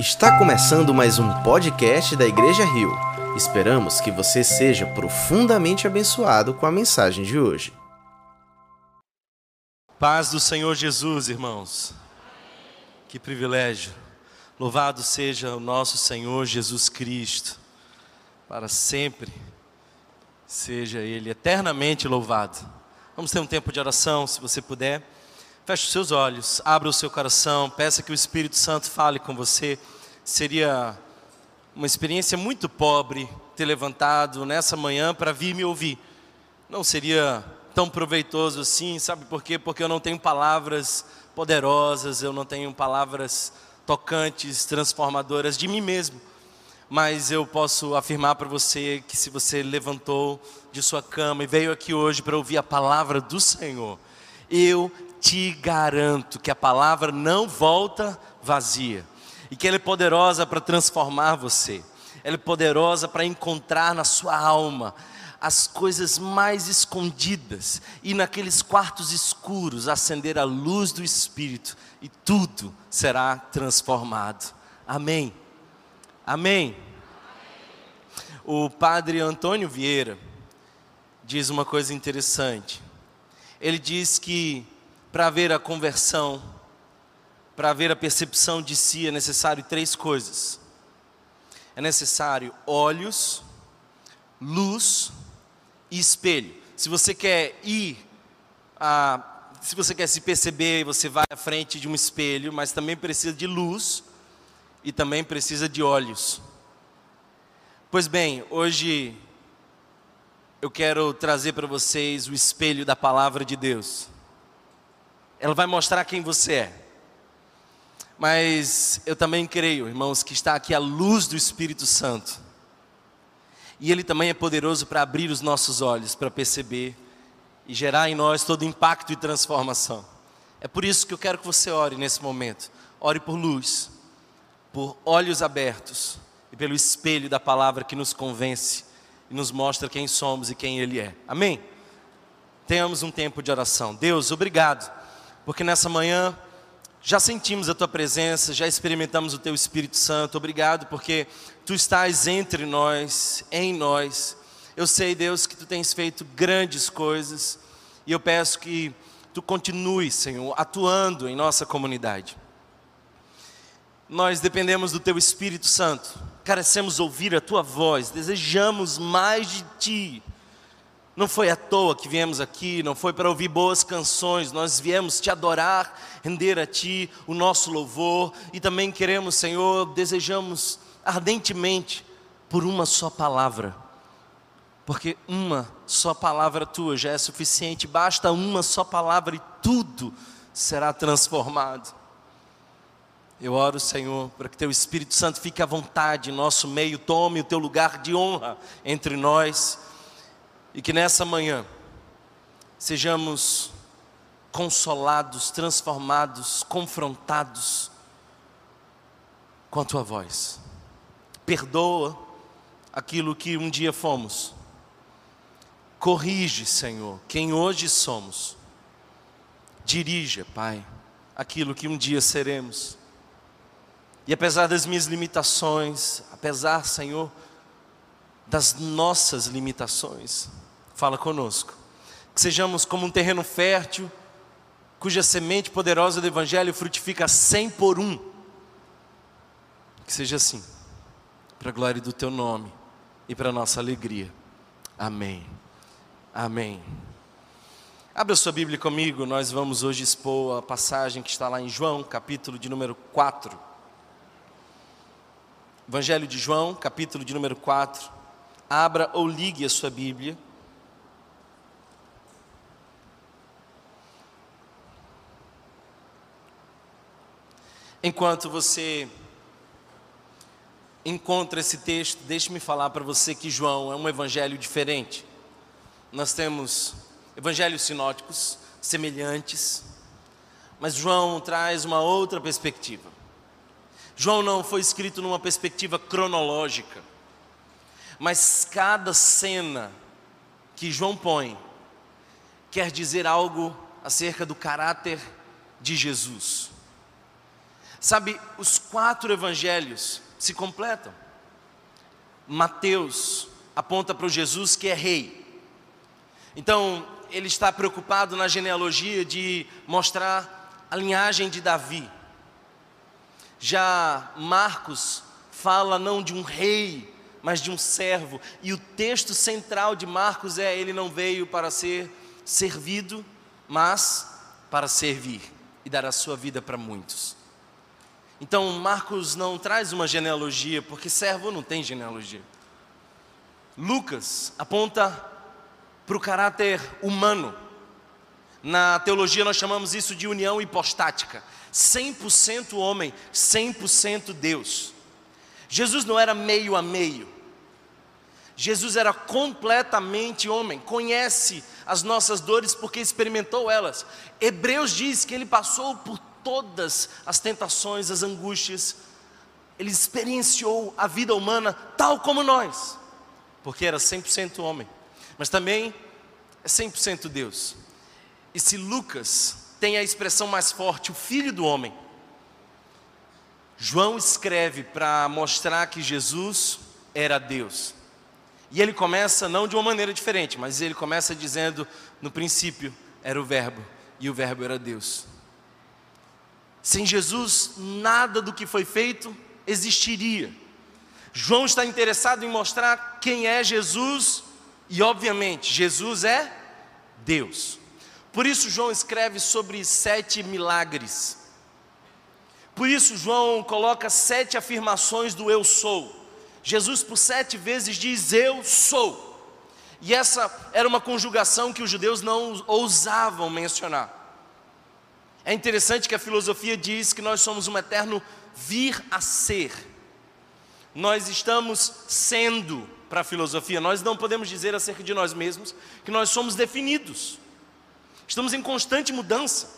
Está começando mais um podcast da Igreja Rio. Esperamos que você seja profundamente abençoado com a mensagem de hoje. Paz do Senhor Jesus, irmãos. Que privilégio. Louvado seja o nosso Senhor Jesus Cristo. Para sempre seja Ele eternamente louvado. Vamos ter um tempo de oração, se você puder. Feche os seus olhos, abra o seu coração, peça que o Espírito Santo fale com você. Seria uma experiência muito pobre ter levantado nessa manhã para vir me ouvir. Não seria tão proveitoso assim, sabe por quê? Porque eu não tenho palavras poderosas, eu não tenho palavras tocantes, transformadoras de mim mesmo. Mas eu posso afirmar para você que se você levantou de sua cama e veio aqui hoje para ouvir a palavra do Senhor, eu te garanto que a palavra não volta vazia e que ela é poderosa para transformar você, ela é poderosa para encontrar na sua alma as coisas mais escondidas e naqueles quartos escuros acender a luz do Espírito e tudo será transformado. Amém. Amém. O padre Antônio Vieira diz uma coisa interessante. Ele diz que para haver a conversão, para haver a percepção de si, é necessário três coisas: é necessário olhos, luz e espelho. Se você quer ir a, se você quer se perceber, você vai à frente de um espelho, mas também precisa de luz e também precisa de olhos. Pois bem, hoje eu quero trazer para vocês o espelho da palavra de Deus. Ela vai mostrar quem você é. Mas eu também creio, irmãos, que está aqui a luz do Espírito Santo. E ele também é poderoso para abrir os nossos olhos, para perceber e gerar em nós todo impacto e transformação. É por isso que eu quero que você ore nesse momento. Ore por luz, por olhos abertos e pelo espelho da palavra que nos convence e nos mostra quem somos e quem Ele é. Amém? Tenhamos um tempo de oração. Deus, obrigado porque nessa manhã já sentimos a tua presença, já experimentamos o teu Espírito Santo. Obrigado, porque tu estás entre nós, em nós. Eu sei, Deus, que tu tens feito grandes coisas e eu peço que tu continues, Senhor, atuando em nossa comunidade. Nós dependemos do teu Espírito Santo, carecemos ouvir a tua voz, desejamos mais de ti. Não foi à toa que viemos aqui, não foi para ouvir boas canções, nós viemos te adorar, render a ti o nosso louvor. E também queremos, Senhor, desejamos ardentemente por uma só palavra, porque uma só palavra tua já é suficiente, basta uma só palavra e tudo será transformado. Eu oro, Senhor, para que Teu Espírito Santo fique à vontade em nosso meio, tome o Teu lugar de honra entre nós e que nessa manhã sejamos consolados, transformados, confrontados com a tua voz. Perdoa aquilo que um dia fomos. Corrige, Senhor, quem hoje somos. Dirija, Pai, aquilo que um dia seremos. E apesar das minhas limitações, apesar, Senhor, das nossas limitações, fala conosco. Que sejamos como um terreno fértil, cuja semente poderosa do Evangelho frutifica cem por um. Que seja assim, para a glória do Teu nome e para a nossa alegria. Amém. Amém. Abra sua Bíblia comigo, nós vamos hoje expor a passagem que está lá em João, capítulo de número 4. Evangelho de João, capítulo de número 4. Abra ou ligue a sua Bíblia. Enquanto você encontra esse texto, deixe-me falar para você que João é um evangelho diferente. Nós temos evangelhos sinóticos semelhantes, mas João traz uma outra perspectiva. João não foi escrito numa perspectiva cronológica, mas cada cena que João põe quer dizer algo acerca do caráter de Jesus. Sabe, os quatro evangelhos se completam. Mateus aponta para o Jesus que é rei. Então, ele está preocupado na genealogia de mostrar a linhagem de Davi. Já Marcos fala não de um rei, mas de um servo. E o texto central de Marcos é: ele não veio para ser servido, mas para servir e dar a sua vida para muitos. Então, Marcos não traz uma genealogia, porque servo não tem genealogia. Lucas aponta para o caráter humano. Na teologia nós chamamos isso de união hipostática. 100% homem, 100% Deus. Jesus não era meio a meio. Jesus era completamente homem, conhece as nossas dores porque experimentou elas. Hebreus diz que ele passou por todas as tentações, as angústias, ele experienciou a vida humana tal como nós, porque era 100% homem, mas também é 100% Deus. E se Lucas tem a expressão mais forte, o filho do homem, João escreve para mostrar que Jesus era Deus. E ele começa não de uma maneira diferente, mas ele começa dizendo: no princípio era o Verbo, e o Verbo era Deus. Sem Jesus, nada do que foi feito existiria. João está interessado em mostrar quem é Jesus, e obviamente, Jesus é Deus. Por isso, João escreve sobre sete milagres. Por isso, João coloca sete afirmações do eu sou. Jesus, por sete vezes, diz eu sou. E essa era uma conjugação que os judeus não ousavam mencionar. É interessante que a filosofia diz que nós somos um eterno vir a ser. Nós estamos sendo para a filosofia, nós não podemos dizer acerca de nós mesmos que nós somos definidos. Estamos em constante mudança.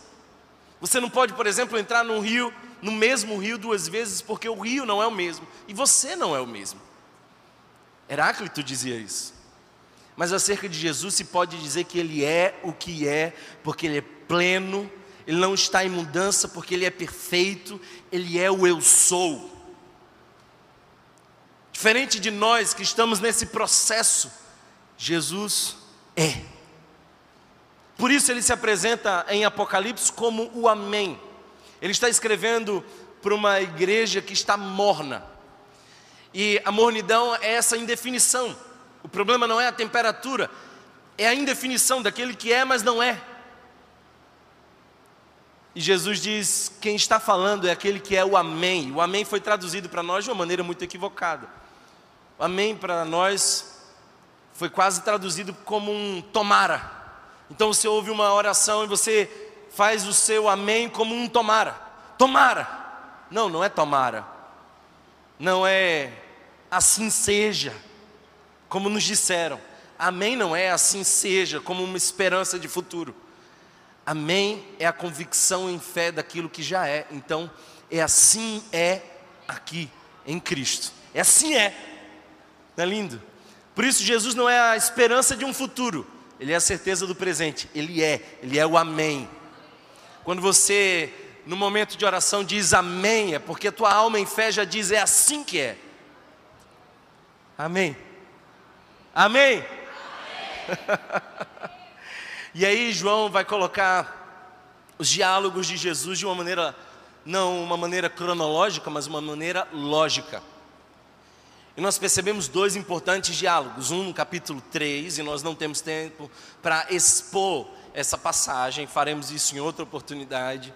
Você não pode, por exemplo, entrar num rio, no mesmo rio duas vezes, porque o rio não é o mesmo e você não é o mesmo. Heráclito dizia isso. Mas acerca de Jesus se pode dizer que ele é o que é, porque ele é pleno, ele não está em mudança porque ele é perfeito, ele é o eu sou. Diferente de nós que estamos nesse processo, Jesus é. Por isso ele se apresenta em Apocalipse como o Amém. Ele está escrevendo para uma igreja que está morna. E a mornidão é essa indefinição. O problema não é a temperatura, é a indefinição daquele que é, mas não é. E Jesus diz: quem está falando é aquele que é o Amém. O Amém foi traduzido para nós de uma maneira muito equivocada. O Amém para nós foi quase traduzido como um tomara. Então você ouve uma oração e você faz o seu Amém como um tomara. Tomara. Não, não é tomara. Não é assim seja, como nos disseram. Amém não é assim seja, como uma esperança de futuro. Amém é a convicção em fé daquilo que já é. Então, é assim é aqui em Cristo. É assim é. Não é lindo? Por isso Jesus não é a esperança de um futuro, ele é a certeza do presente. Ele é, ele é o amém. Quando você no momento de oração diz amém, é porque tua alma em fé já diz é assim que é. Amém. Amém. amém. E aí João vai colocar os diálogos de Jesus de uma maneira, não uma maneira cronológica, mas uma maneira lógica. E nós percebemos dois importantes diálogos, um no capítulo 3, e nós não temos tempo para expor essa passagem, faremos isso em outra oportunidade,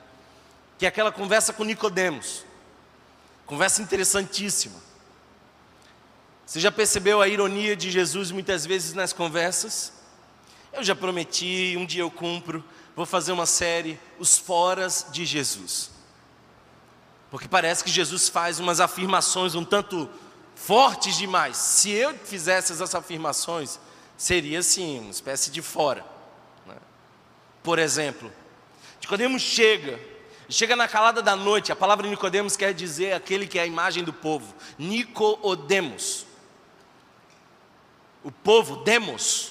que é aquela conversa com Nicodemos. Conversa interessantíssima. Você já percebeu a ironia de Jesus muitas vezes nas conversas? Eu já prometi, um dia eu cumpro, vou fazer uma série, Os Foras de Jesus. Porque parece que Jesus faz umas afirmações um tanto fortes demais. Se eu fizesse essas afirmações, seria assim, uma espécie de fora. Por exemplo, Nicodemos chega, chega na calada da noite, a palavra Nicodemos quer dizer aquele que é a imagem do povo, Nicodemos. O povo, demos,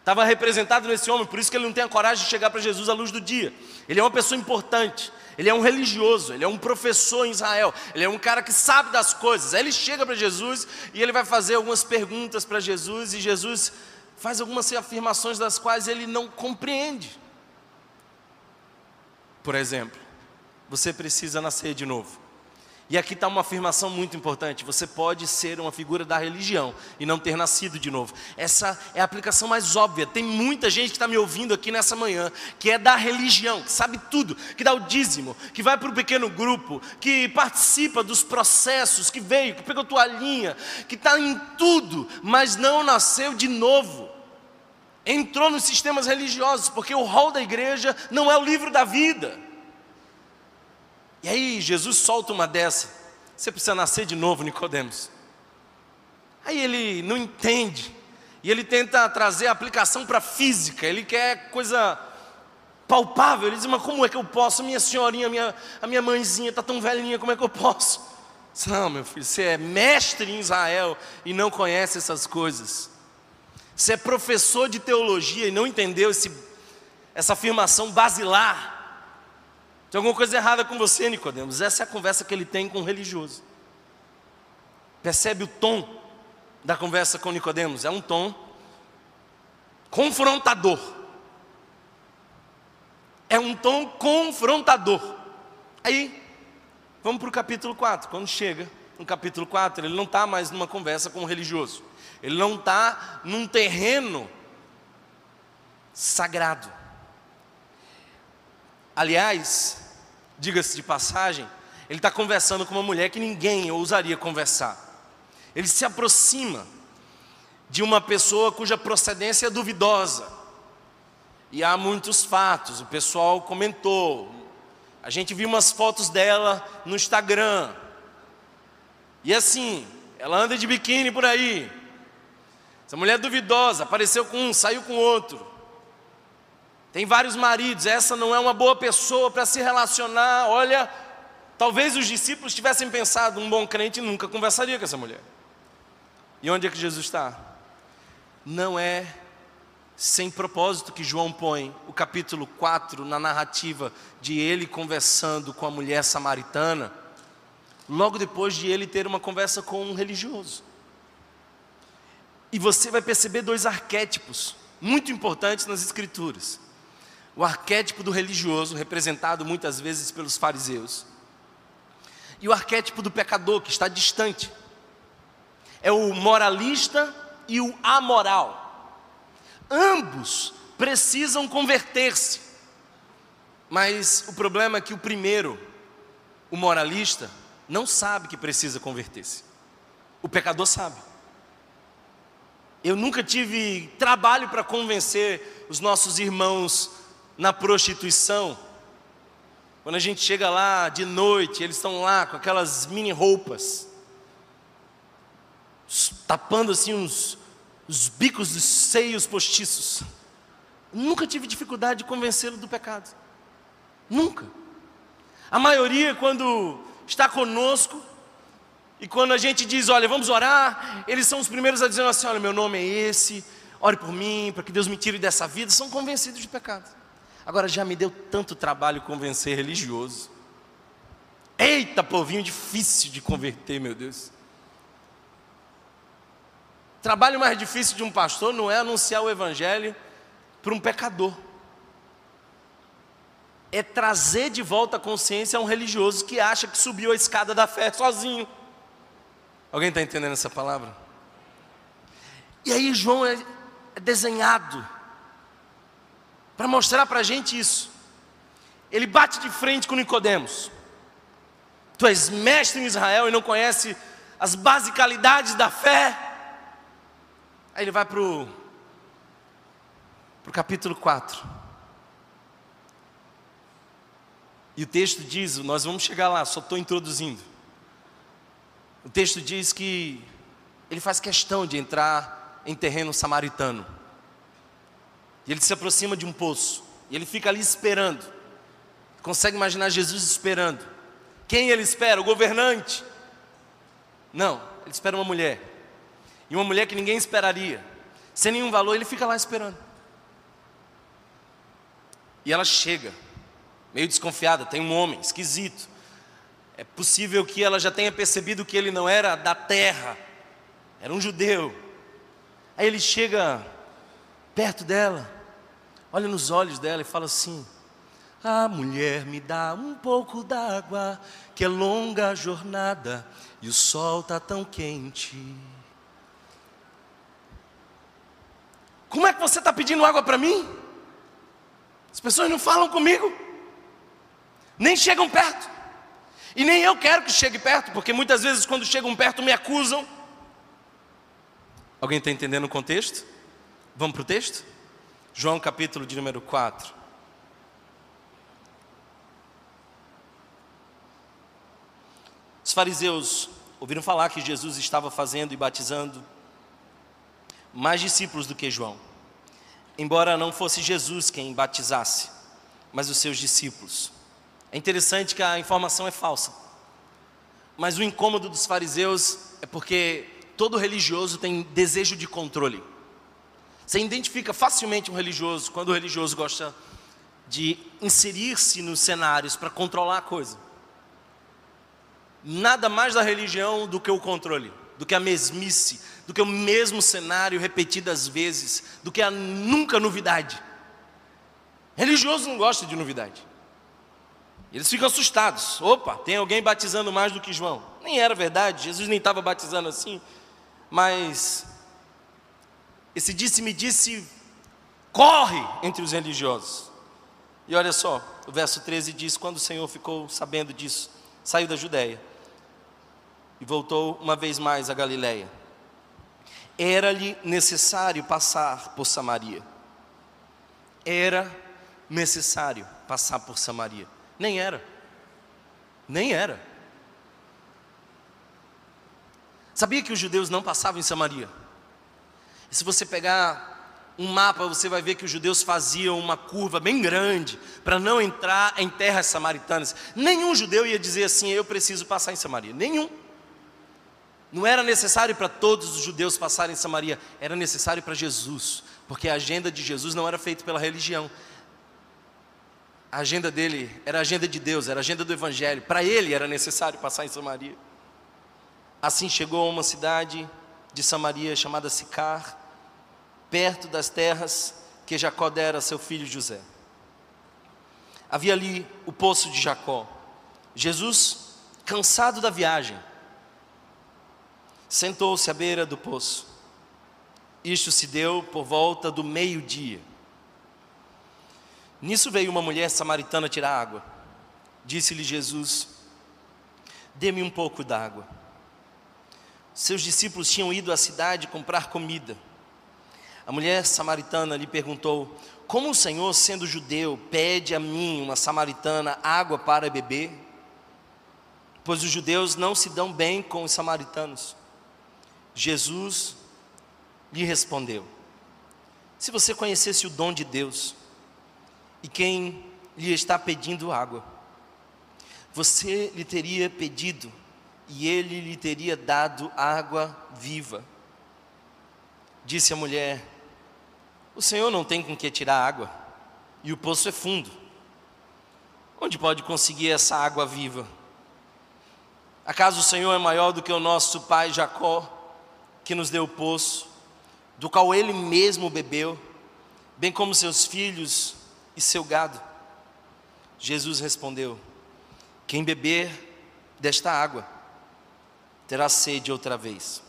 estava representado nesse homem, por isso que ele não tem a coragem de chegar para Jesus à luz do dia. Ele é uma pessoa importante, Ele é um religioso, ele é um professor em Israel, ele é um cara que sabe das coisas. Aí ele chega para Jesus e ele vai fazer algumas perguntas para Jesus e Jesus faz algumas afirmações das quais ele não compreende. Por exemplo, você precisa nascer de novo. E aqui está uma afirmação muito importante: você pode ser uma figura da religião e não ter nascido de novo. Essa é a aplicação mais óbvia. Tem muita gente que está me ouvindo aqui nessa manhã, que é da religião, que sabe tudo, que dá o dízimo, que vai para o pequeno grupo, que participa dos processos, que veio, que pegou toalhinha, que está em tudo, mas não nasceu de novo. Entrou nos sistemas religiosos, porque o rol da igreja não é o livro da vida. E aí Jesus solta uma dessa. Você precisa nascer de novo, Nicodemos. Aí ele não entende. E ele tenta trazer a aplicação para a física. Ele quer coisa palpável. Ele diz, mas como é que eu posso? Minha senhorinha, minha, a minha mãezinha está tão velhinha, como é que eu posso? Não, meu filho, você é mestre em Israel e não conhece essas coisas. Você é professor de teologia e não entendeu esse, essa afirmação basilar tem alguma coisa errada com você, Nicodemos. Essa é a conversa que ele tem com o religioso. Percebe o tom da conversa com Nicodemos? É um tom confrontador. É um tom confrontador. Aí, vamos para o capítulo 4. Quando chega no capítulo 4, ele não está mais numa conversa com o religioso. Ele não está num terreno sagrado. Aliás, diga-se de passagem, ele está conversando com uma mulher que ninguém ousaria conversar. Ele se aproxima de uma pessoa cuja procedência é duvidosa. E há muitos fatos, o pessoal comentou. A gente viu umas fotos dela no Instagram. E assim, ela anda de biquíni por aí. Essa mulher duvidosa, apareceu com um, saiu com outro. Tem vários maridos, essa não é uma boa pessoa para se relacionar. Olha, talvez os discípulos tivessem pensado, um bom crente nunca conversaria com essa mulher. E onde é que Jesus está? Não é sem propósito que João põe o capítulo 4 na narrativa de ele conversando com a mulher samaritana, logo depois de ele ter uma conversa com um religioso. E você vai perceber dois arquétipos muito importantes nas Escrituras o arquétipo do religioso, representado muitas vezes pelos fariseus, e o arquétipo do pecador, que está distante. É o moralista e o amoral. Ambos precisam converter-se. Mas o problema é que o primeiro, o moralista, não sabe que precisa converter-se. O pecador sabe. Eu nunca tive trabalho para convencer os nossos irmãos na prostituição. Quando a gente chega lá de noite, eles estão lá com aquelas mini roupas, tapando assim os, os bicos dos seios postiços. Nunca tive dificuldade de convencê-lo do pecado. Nunca. A maioria, quando está conosco, e quando a gente diz, olha, vamos orar, eles são os primeiros a dizer assim: olha, meu nome é esse, ore por mim, para que Deus me tire dessa vida, são convencidos de pecado. Agora já me deu tanto trabalho convencer religioso. Eita, povinho difícil de converter, meu Deus. Trabalho mais difícil de um pastor não é anunciar o evangelho para um pecador. É trazer de volta a consciência a um religioso que acha que subiu a escada da fé sozinho. Alguém está entendendo essa palavra? E aí João é desenhado para mostrar para a gente isso. Ele bate de frente com Nicodemos. Tu és mestre em Israel e não conhece as basicalidades da fé. Aí ele vai para o capítulo 4. E o texto diz, nós vamos chegar lá, só estou introduzindo. O texto diz que ele faz questão de entrar em terreno samaritano. E ele se aproxima de um poço. E ele fica ali esperando. Consegue imaginar Jesus esperando? Quem ele espera? O governante? Não, ele espera uma mulher. E uma mulher que ninguém esperaria. Sem nenhum valor, ele fica lá esperando. E ela chega. meio desconfiada, tem um homem esquisito. É possível que ela já tenha percebido que ele não era da terra, era um judeu. Aí ele chega perto dela, olha nos olhos dela e fala assim: Ah, mulher, me dá um pouco d'água, que é longa a jornada e o sol está tão quente. Como é que você está pedindo água para mim? As pessoas não falam comigo, nem chegam perto, e nem eu quero que chegue perto, porque muitas vezes quando chegam perto me acusam. Alguém está entendendo o contexto? Vamos para o texto? João capítulo de número 4. Os fariseus ouviram falar que Jesus estava fazendo e batizando mais discípulos do que João, embora não fosse Jesus quem batizasse, mas os seus discípulos. É interessante que a informação é falsa, mas o incômodo dos fariseus é porque todo religioso tem desejo de controle. Você identifica facilmente um religioso quando o religioso gosta de inserir-se nos cenários para controlar a coisa nada mais da religião do que o controle, do que a mesmice, do que o mesmo cenário repetidas vezes, do que a nunca novidade. Religioso não gosta de novidade. Eles ficam assustados. Opa, tem alguém batizando mais do que João. Nem era verdade, Jesus nem estava batizando assim. Mas esse disse-me disse corre entre os religiosos. E olha só, o verso 13 diz: Quando o Senhor ficou sabendo disso, saiu da Judéia e voltou uma vez mais a Galiléia. Era-lhe necessário passar por Samaria. Era necessário passar por Samaria. Nem era. Nem era. Sabia que os judeus não passavam em Samaria? E se você pegar um mapa, você vai ver que os judeus faziam uma curva bem grande para não entrar em terras samaritanas. Nenhum judeu ia dizer assim: eu preciso passar em Samaria. Nenhum. Não era necessário para todos os judeus passarem em Samaria, era necessário para Jesus, porque a agenda de Jesus não era feita pela religião. A agenda dele era a agenda de Deus, era a agenda do Evangelho. Para ele era necessário passar em Samaria. Assim chegou a uma cidade de Samaria chamada Sicar, perto das terras que Jacó dera a seu filho José. Havia ali o poço de Jacó. Jesus, cansado da viagem, sentou-se à beira do poço. Isto se deu por volta do meio-dia. Nisso veio uma mulher samaritana tirar água. Disse-lhe Jesus: Dê-me um pouco d'água. Seus discípulos tinham ido à cidade comprar comida. A mulher samaritana lhe perguntou: Como o Senhor, sendo judeu, pede a mim, uma samaritana, água para beber? Pois os judeus não se dão bem com os samaritanos. Jesus lhe respondeu: Se você conhecesse o dom de Deus e quem lhe está pedindo água, você lhe teria pedido e ele lhe teria dado água viva. Disse a mulher: O Senhor não tem com que tirar água e o poço é fundo. Onde pode conseguir essa água viva? Acaso o Senhor é maior do que o nosso pai Jacó? que nos deu o poço, do qual ele mesmo bebeu, bem como seus filhos e seu gado. Jesus respondeu: Quem beber desta água terá sede outra vez.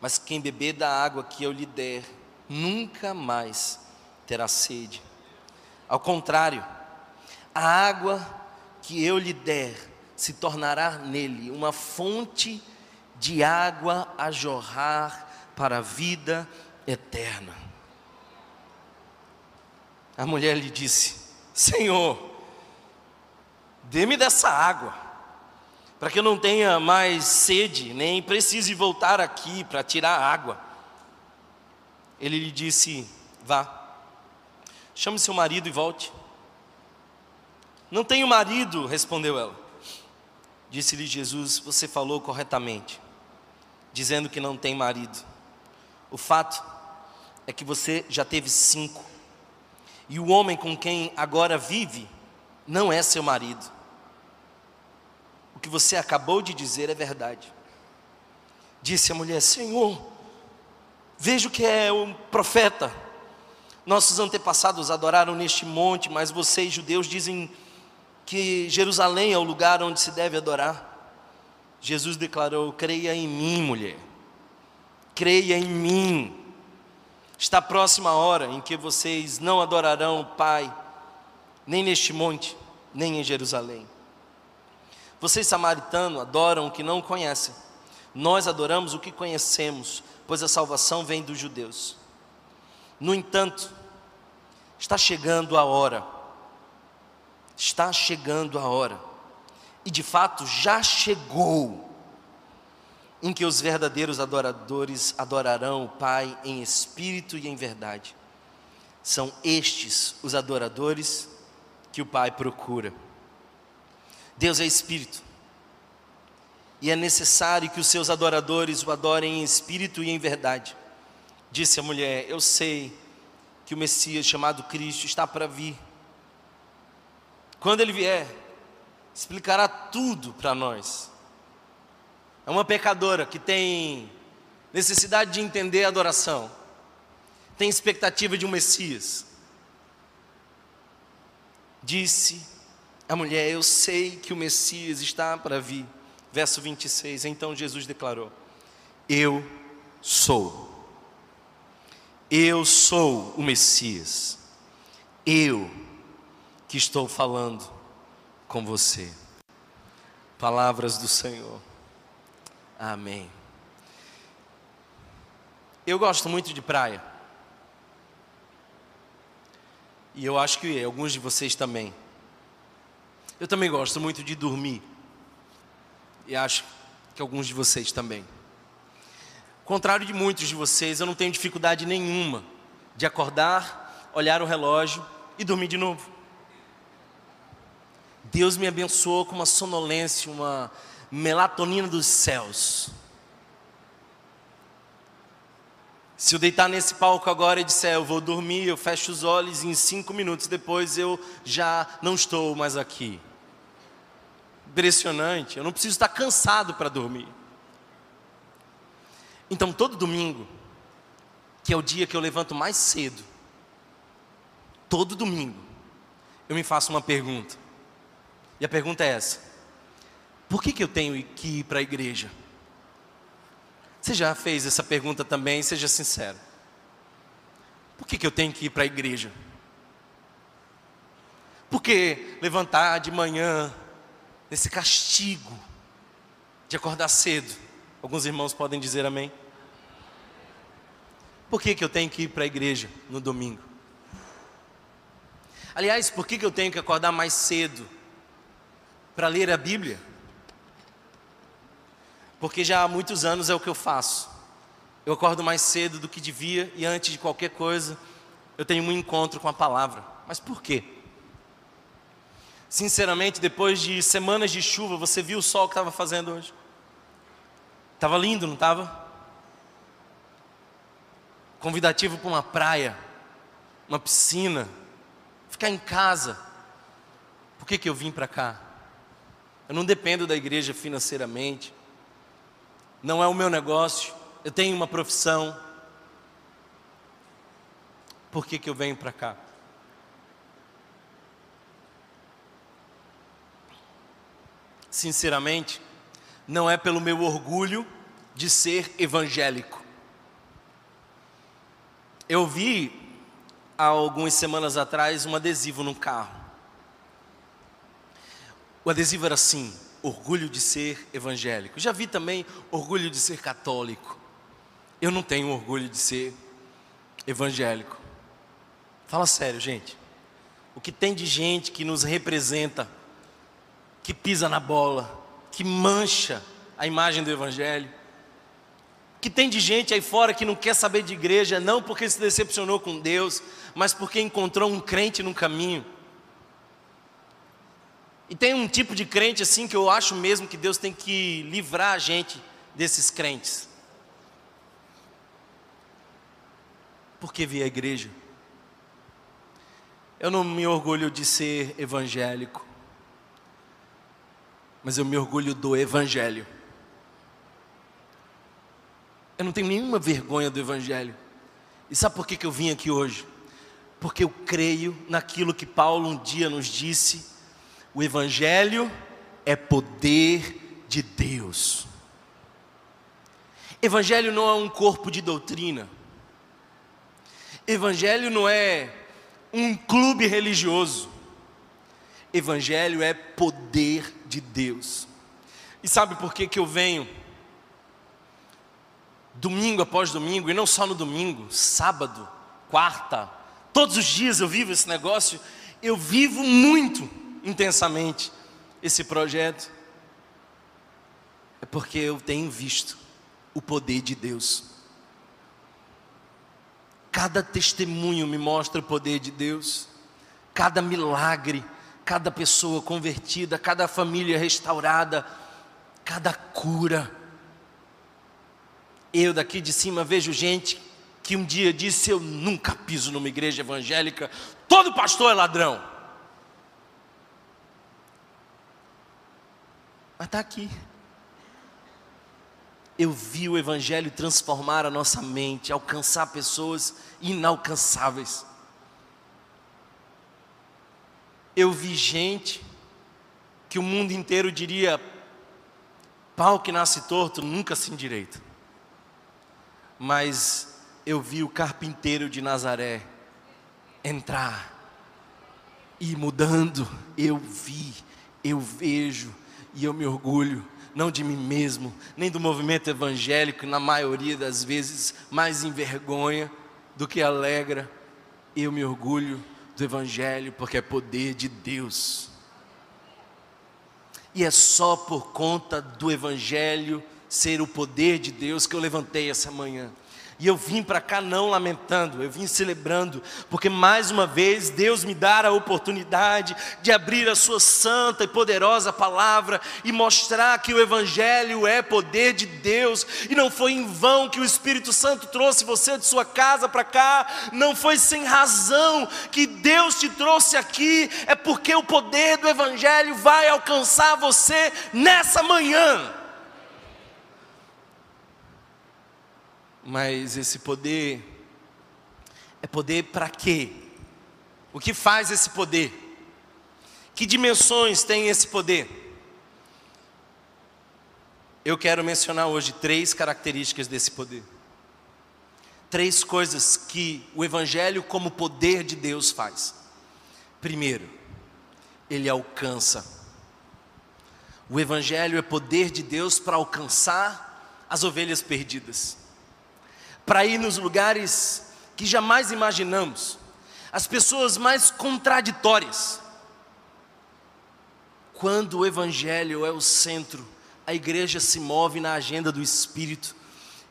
Mas quem beber da água que eu lhe der, nunca mais terá sede. Ao contrário, a água que eu lhe der se tornará nele uma fonte de água a jorrar para a vida eterna. A mulher lhe disse: Senhor, dê-me dessa água, para que eu não tenha mais sede, nem precise voltar aqui para tirar água. Ele lhe disse: Vá, chame seu marido e volte. Não tenho marido, respondeu ela. Disse-lhe Jesus: Você falou corretamente dizendo que não tem marido. O fato é que você já teve cinco, e o homem com quem agora vive não é seu marido. O que você acabou de dizer é verdade. Disse a mulher: Senhor, vejo que é um profeta. Nossos antepassados adoraram neste monte, mas vocês, judeus, dizem que Jerusalém é o lugar onde se deve adorar. Jesus declarou: Creia em mim, mulher. Creia em mim. Está próxima a hora em que vocês não adorarão o Pai, nem neste monte, nem em Jerusalém. Vocês, samaritanos, adoram o que não conhecem. Nós adoramos o que conhecemos, pois a salvação vem dos judeus. No entanto, está chegando a hora, está chegando a hora, e de fato já chegou, em que os verdadeiros adoradores adorarão o Pai em espírito e em verdade. São estes os adoradores que o Pai procura. Deus é espírito. E é necessário que os seus adoradores o adorem em espírito e em verdade. Disse a mulher: Eu sei que o Messias chamado Cristo está para vir. Quando ele vier, explicará tudo para nós. É uma pecadora que tem necessidade de entender a adoração, tem expectativa de um Messias. Disse a mulher: Eu sei que o Messias está para vir. Verso 26. Então Jesus declarou: Eu sou. Eu sou o Messias. Eu que estou falando com você. Palavras do Senhor. Amém. Eu gosto muito de praia. E eu acho que alguns de vocês também. Eu também gosto muito de dormir. E acho que alguns de vocês também. Contrário de muitos de vocês, eu não tenho dificuldade nenhuma de acordar, olhar o relógio e dormir de novo. Deus me abençoou com uma sonolência, uma melatonina dos céus. Se eu deitar nesse palco agora e disser eu vou dormir, eu fecho os olhos e em cinco minutos depois eu já não estou mais aqui impressionante. Eu não preciso estar cansado para dormir. Então, todo domingo, que é o dia que eu levanto mais cedo, todo domingo, eu me faço uma pergunta. E a pergunta é essa: Por que, que eu tenho que ir para a igreja? Você já fez essa pergunta também, seja sincero. Por que, que eu tenho que ir para a igreja? Porque levantar de manhã, nesse castigo de acordar cedo. Alguns irmãos podem dizer amém. Por que, que eu tenho que ir para a igreja no domingo? Aliás, por que, que eu tenho que acordar mais cedo para ler a Bíblia? Porque já há muitos anos é o que eu faço. Eu acordo mais cedo do que devia e antes de qualquer coisa eu tenho um encontro com a palavra. Mas por quê? Sinceramente, depois de semanas de chuva, você viu o sol que estava fazendo hoje? Estava lindo, não estava? Convidativo para uma praia, uma piscina, ficar em casa. Por que, que eu vim para cá? Eu não dependo da igreja financeiramente, não é o meu negócio, eu tenho uma profissão. Por que, que eu venho para cá? sinceramente, não é pelo meu orgulho de ser evangélico. Eu vi há algumas semanas atrás um adesivo no carro. O adesivo era assim: orgulho de ser evangélico. Já vi também orgulho de ser católico. Eu não tenho orgulho de ser evangélico. Fala sério, gente. O que tem de gente que nos representa que pisa na bola, que mancha a imagem do Evangelho. Que tem de gente aí fora que não quer saber de igreja, não porque se decepcionou com Deus, mas porque encontrou um crente no caminho. E tem um tipo de crente assim que eu acho mesmo que Deus tem que livrar a gente desses crentes. Por que vir à igreja? Eu não me orgulho de ser evangélico, mas eu me orgulho do Evangelho. Eu não tenho nenhuma vergonha do Evangelho. E sabe por que, que eu vim aqui hoje? Porque eu creio naquilo que Paulo um dia nos disse: o Evangelho é poder de Deus. Evangelho não é um corpo de doutrina. Evangelho não é um clube religioso. Evangelho é poder de Deus. E sabe por que, que eu venho domingo após domingo, e não só no domingo, sábado, quarta, todos os dias eu vivo esse negócio, eu vivo muito intensamente esse projeto, é porque eu tenho visto o poder de Deus. Cada testemunho me mostra o poder de Deus, cada milagre, cada pessoa convertida, cada família restaurada, cada cura. Eu daqui de cima vejo gente que um dia disse: Eu nunca piso numa igreja evangélica, todo pastor é ladrão. Mas está aqui eu vi o Evangelho transformar a nossa mente, alcançar pessoas inalcançáveis. Eu vi gente que o mundo inteiro diria: pau que nasce torto nunca se endireita. Mas eu vi o carpinteiro de Nazaré entrar e mudando. Eu vi, eu vejo e eu me orgulho não de mim mesmo, nem do movimento evangélico, na maioria das vezes mais envergonha do que alegra. Eu me orgulho do Evangelho porque é poder de Deus. E é só por conta do Evangelho ser o poder de Deus que eu levantei essa manhã. E eu vim para cá não lamentando, eu vim celebrando, porque mais uma vez Deus me dá a oportunidade de abrir a Sua santa e poderosa palavra e mostrar que o Evangelho é poder de Deus, e não foi em vão que o Espírito Santo trouxe você de sua casa para cá, não foi sem razão que Deus te trouxe aqui, é porque o poder do Evangelho vai alcançar você nessa manhã. Mas esse poder é poder para quê? O que faz esse poder? Que dimensões tem esse poder? Eu quero mencionar hoje três características desse poder. Três coisas que o Evangelho, como poder de Deus, faz. Primeiro, ele alcança. O Evangelho é poder de Deus para alcançar as ovelhas perdidas para ir nos lugares que jamais imaginamos, as pessoas mais contraditórias. Quando o Evangelho é o centro, a igreja se move na agenda do Espírito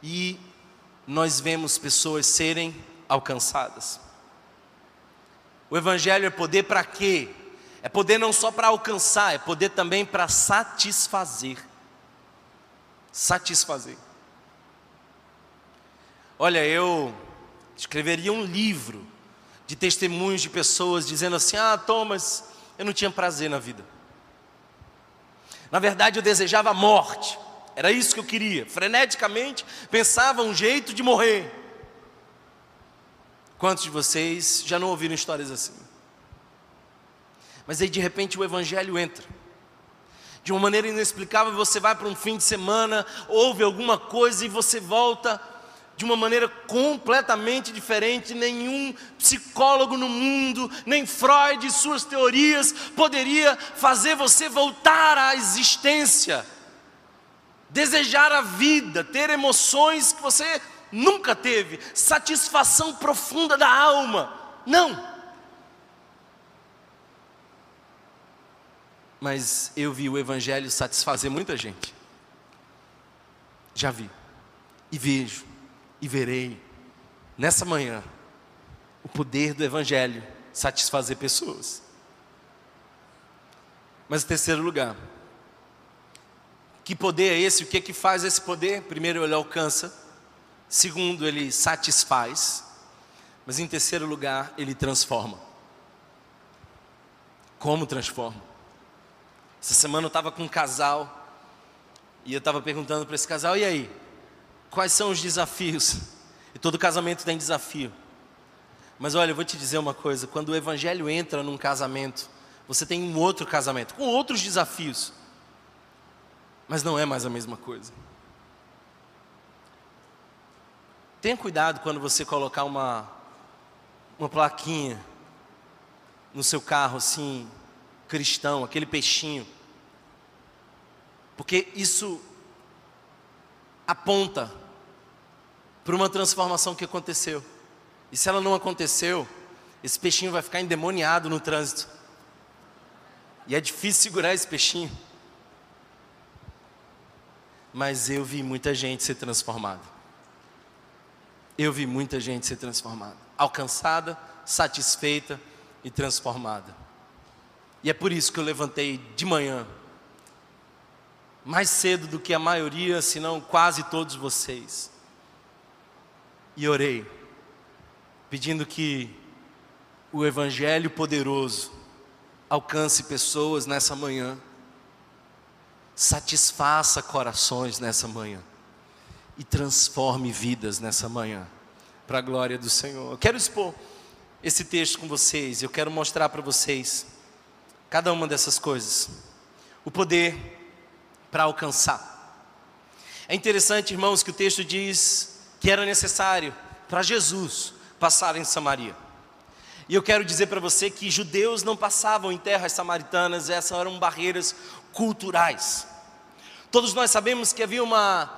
e nós vemos pessoas serem alcançadas. O Evangelho é poder para quê? É poder não só para alcançar, é poder também para satisfazer. Satisfazer. Olha, eu escreveria um livro de testemunhos de pessoas dizendo assim: Ah, Thomas, eu não tinha prazer na vida. Na verdade, eu desejava a morte. Era isso que eu queria. Freneticamente pensava um jeito de morrer. Quantos de vocês já não ouviram histórias assim? Mas aí de repente o evangelho entra. De uma maneira inexplicável, você vai para um fim de semana, ouve alguma coisa e você volta de uma maneira completamente diferente. Nenhum psicólogo no mundo, nem Freud e suas teorias poderia fazer você voltar à existência, desejar a vida, ter emoções que você nunca teve, satisfação profunda da alma. Não. Mas eu vi o Evangelho satisfazer muita gente. Já vi. E vejo e verei nessa manhã o poder do Evangelho satisfazer pessoas. Mas em terceiro lugar, que poder é esse? O que é que faz esse poder? Primeiro, ele alcança. Segundo, ele satisfaz. Mas em terceiro lugar, ele transforma. Como transforma? Essa semana eu estava com um casal e eu estava perguntando para esse casal: e aí? Quais são os desafios? E todo casamento tem desafio. Mas olha, eu vou te dizer uma coisa: quando o Evangelho entra num casamento, você tem um outro casamento, com outros desafios, mas não é mais a mesma coisa. Tenha cuidado quando você colocar uma, uma plaquinha no seu carro, assim, cristão, aquele peixinho, porque isso aponta para uma transformação que aconteceu. E se ela não aconteceu, esse peixinho vai ficar endemoniado no trânsito. E é difícil segurar esse peixinho. Mas eu vi muita gente ser transformada eu vi muita gente ser transformada, alcançada, satisfeita e transformada. E é por isso que eu levantei de manhã, mais cedo do que a maioria, se não quase todos vocês, e orei, pedindo que o Evangelho poderoso alcance pessoas nessa manhã, satisfaça corações nessa manhã e transforme vidas nessa manhã, para a glória do Senhor. Eu quero expor esse texto com vocês, eu quero mostrar para vocês cada uma dessas coisas, o poder para alcançar. É interessante, irmãos, que o texto diz que era necessário para Jesus passar em Samaria. E eu quero dizer para você que judeus não passavam em terras samaritanas, essas eram barreiras culturais. Todos nós sabemos que havia uma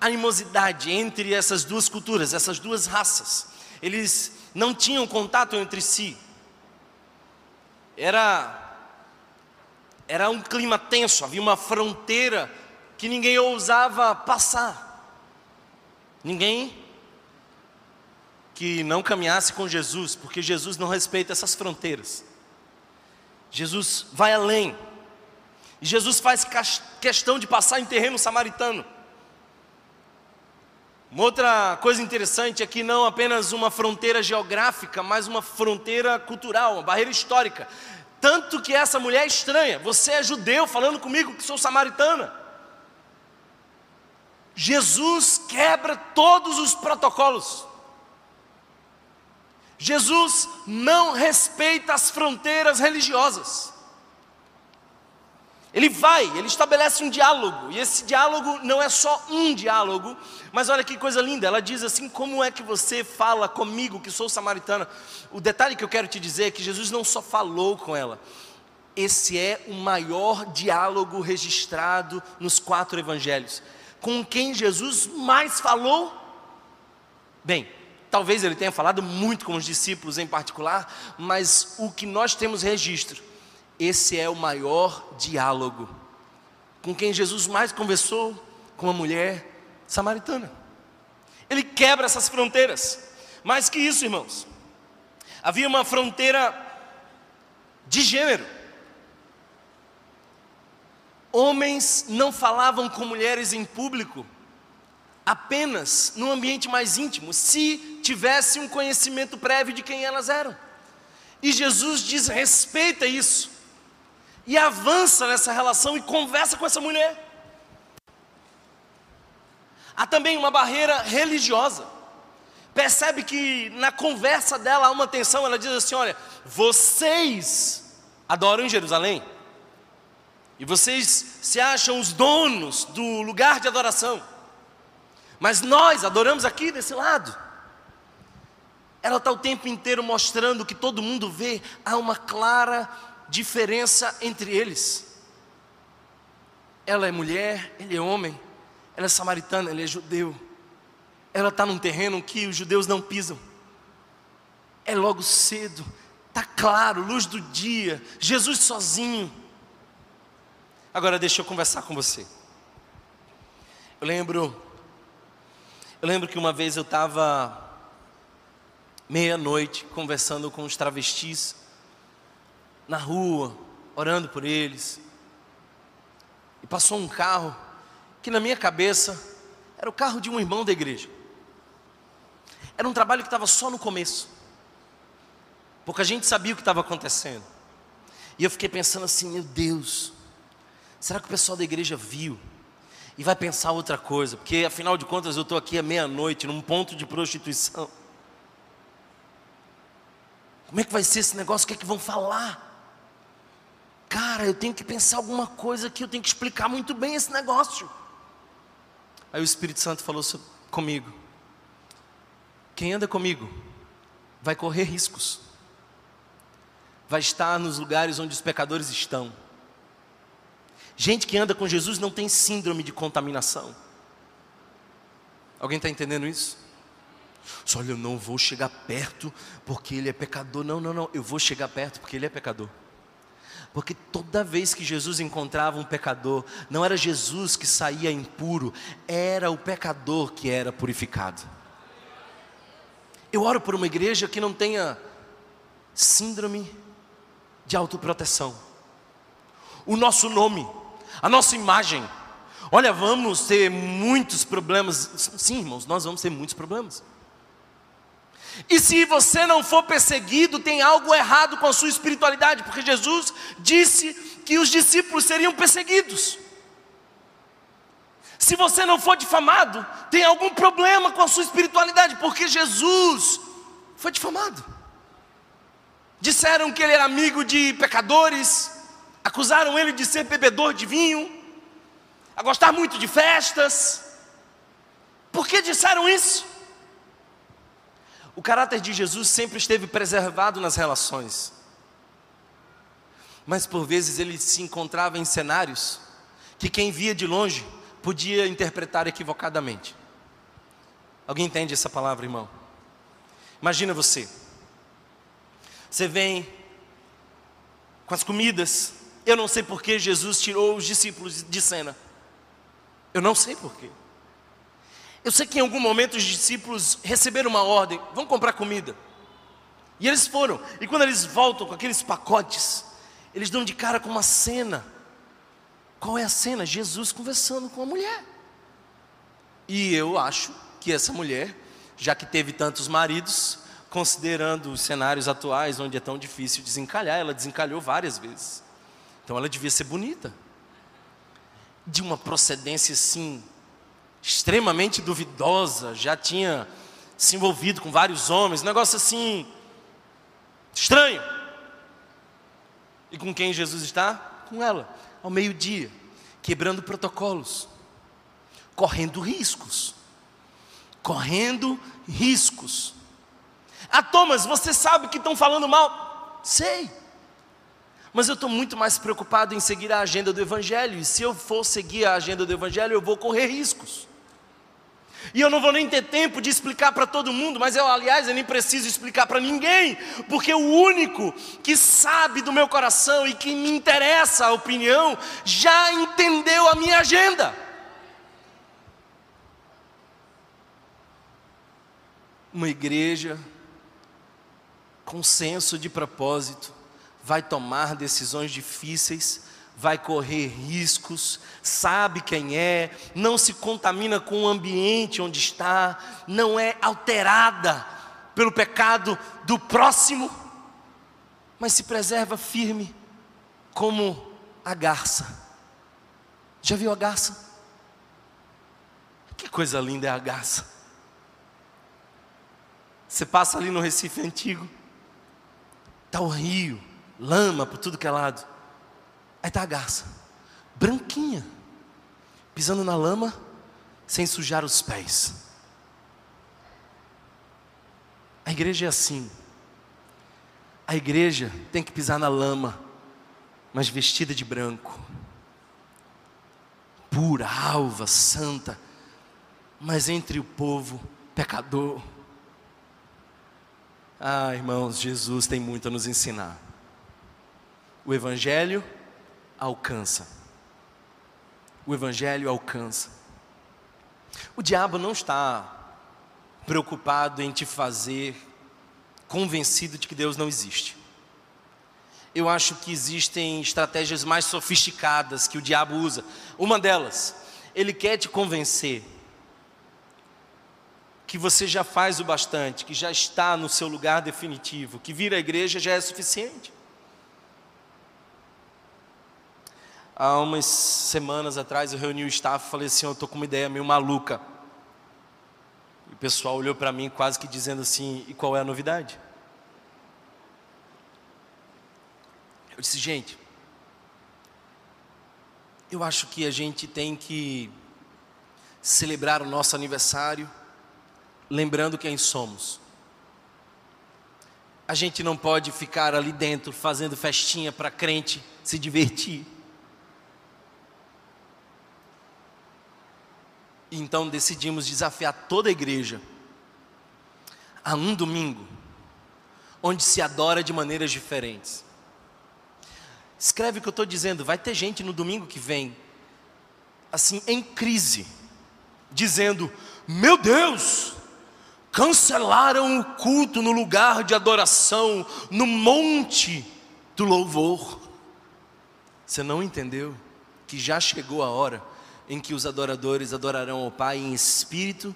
animosidade entre essas duas culturas, essas duas raças. Eles não tinham contato entre si. Era era um clima tenso, havia uma fronteira que ninguém ousava passar. Ninguém que não caminhasse com Jesus, porque Jesus não respeita essas fronteiras. Jesus vai além. E Jesus faz questão de passar em terreno samaritano. Uma outra coisa interessante é que não apenas uma fronteira geográfica, mas uma fronteira cultural, uma barreira histórica. Tanto que essa mulher é estranha. Você é judeu falando comigo que sou samaritana. Jesus quebra todos os protocolos. Jesus não respeita as fronteiras religiosas. Ele vai, ele estabelece um diálogo, e esse diálogo não é só um diálogo, mas olha que coisa linda, ela diz assim: como é que você fala comigo, que sou samaritana? O detalhe que eu quero te dizer é que Jesus não só falou com ela, esse é o maior diálogo registrado nos quatro evangelhos. Com quem Jesus mais falou? Bem, talvez ele tenha falado muito com os discípulos em particular, mas o que nós temos registro esse é o maior diálogo. Com quem Jesus mais conversou? Com uma mulher samaritana. Ele quebra essas fronteiras. Mais que isso, irmãos. Havia uma fronteira de gênero. Homens não falavam com mulheres em público, apenas no ambiente mais íntimo, se tivesse um conhecimento prévio de quem elas eram. E Jesus desrespeita isso e avança nessa relação e conversa com essa mulher. Há também uma barreira religiosa. Percebe que na conversa dela há uma tensão, ela diz assim: olha, vocês adoram em Jerusalém, e vocês se acham os donos do lugar de adoração, mas nós adoramos aqui desse lado. Ela está o tempo inteiro mostrando que todo mundo vê, há uma clara diferença entre eles. Ela é mulher, ele é homem, ela é samaritana, ele é judeu. Ela está num terreno que os judeus não pisam. É logo cedo, está claro, luz do dia, Jesus sozinho. Agora deixa eu conversar com você. Eu lembro, eu lembro que uma vez eu estava meia-noite conversando com os travestis na rua, orando por eles. E passou um carro que na minha cabeça era o carro de um irmão da igreja. Era um trabalho que estava só no começo. Pouca gente sabia o que estava acontecendo. E eu fiquei pensando assim, meu Deus, será que o pessoal da igreja viu? E vai pensar outra coisa, porque afinal de contas eu estou aqui à meia-noite, num ponto de prostituição. Como é que vai ser esse negócio? O que é que vão falar? Cara, eu tenho que pensar alguma coisa aqui, eu tenho que explicar muito bem esse negócio. Aí o Espírito Santo falou comigo: quem anda comigo vai correr riscos, vai estar nos lugares onde os pecadores estão. Gente que anda com Jesus não tem síndrome de contaminação. Alguém está entendendo isso? Só olha, eu não vou chegar perto porque ele é pecador. Não, não, não, eu vou chegar perto porque ele é pecador. Porque toda vez que Jesus encontrava um pecador, não era Jesus que saía impuro, era o pecador que era purificado. Eu oro por uma igreja que não tenha síndrome de autoproteção. O nosso nome, a nossa imagem. Olha, vamos ter muitos problemas. Sim, irmãos, nós vamos ter muitos problemas. E se você não for perseguido, tem algo errado com a sua espiritualidade, porque Jesus disse que os discípulos seriam perseguidos. Se você não for difamado, tem algum problema com a sua espiritualidade, porque Jesus foi difamado. Disseram que ele era amigo de pecadores, acusaram ele de ser bebedor de vinho, a gostar muito de festas. Por que disseram isso? O caráter de Jesus sempre esteve preservado nas relações. Mas por vezes ele se encontrava em cenários que quem via de longe podia interpretar equivocadamente. Alguém entende essa palavra, irmão? Imagina você. Você vem com as comidas. Eu não sei por que Jesus tirou os discípulos de cena. Eu não sei por quê. Eu sei que em algum momento os discípulos receberam uma ordem: vão comprar comida. E eles foram. E quando eles voltam com aqueles pacotes, eles dão de cara com uma cena. Qual é a cena? Jesus conversando com a mulher. E eu acho que essa mulher, já que teve tantos maridos, considerando os cenários atuais onde é tão difícil desencalhar, ela desencalhou várias vezes. Então ela devia ser bonita. De uma procedência assim extremamente duvidosa, já tinha se envolvido com vários homens, um negócio assim estranho. E com quem Jesus está? Com ela, ao meio-dia, quebrando protocolos, correndo riscos. Correndo riscos. Ah, Thomas, você sabe que estão falando mal? Sei. Mas eu estou muito mais preocupado em seguir a agenda do Evangelho. E se eu for seguir a agenda do Evangelho, eu vou correr riscos. E eu não vou nem ter tempo de explicar para todo mundo, mas eu, aliás, eu nem preciso explicar para ninguém, porque o único que sabe do meu coração e que me interessa a opinião já entendeu a minha agenda. Uma igreja com senso de propósito vai tomar decisões difíceis vai correr riscos, sabe quem é, não se contamina com o ambiente onde está, não é alterada pelo pecado do próximo, mas se preserva firme como a garça. Já viu a garça? Que coisa linda é a garça. Você passa ali no Recife antigo, está o rio, lama por tudo que é lado. Aí está a garça, branquinha, pisando na lama, sem sujar os pés. A igreja é assim. A igreja tem que pisar na lama, mas vestida de branco, pura, alva, santa, mas entre o povo pecador. Ah, irmãos, Jesus tem muito a nos ensinar. O Evangelho alcança. O Evangelho alcança. O diabo não está preocupado em te fazer convencido de que Deus não existe. Eu acho que existem estratégias mais sofisticadas que o diabo usa. Uma delas, ele quer te convencer que você já faz o bastante, que já está no seu lugar definitivo, que vir à igreja já é suficiente. Há umas semanas atrás eu reuni o staff e falei assim: eu estou com uma ideia meio maluca. E o pessoal olhou para mim quase que dizendo assim: e qual é a novidade? Eu disse: gente, eu acho que a gente tem que celebrar o nosso aniversário lembrando quem somos. A gente não pode ficar ali dentro fazendo festinha para crente se divertir. Então decidimos desafiar toda a igreja a um domingo onde se adora de maneiras diferentes. Escreve o que eu estou dizendo, vai ter gente no domingo que vem, assim, em crise, dizendo: Meu Deus, cancelaram o culto no lugar de adoração, no monte do louvor. Você não entendeu que já chegou a hora em que os adoradores adorarão ao Pai em espírito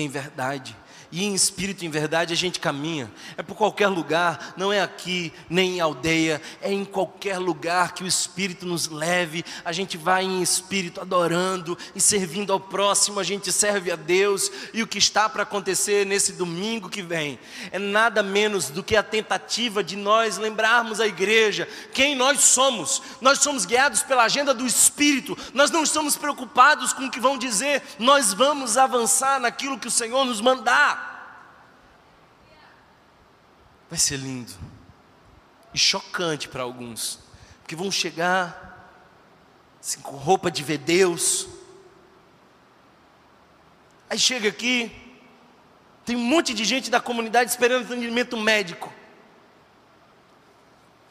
em verdade e em espírito e em verdade a gente caminha. É por qualquer lugar, não é aqui, nem em aldeia, é em qualquer lugar que o Espírito nos leve. A gente vai em espírito adorando e servindo ao próximo, a gente serve a Deus. E o que está para acontecer nesse domingo que vem é nada menos do que a tentativa de nós lembrarmos a igreja quem nós somos. Nós somos guiados pela agenda do Espírito, nós não estamos preocupados com o que vão dizer, nós vamos avançar naquilo que o Senhor nos mandar. Vai ser lindo e chocante para alguns, porque vão chegar assim, com roupa de ver Deus. Aí chega aqui, tem um monte de gente da comunidade esperando atendimento médico.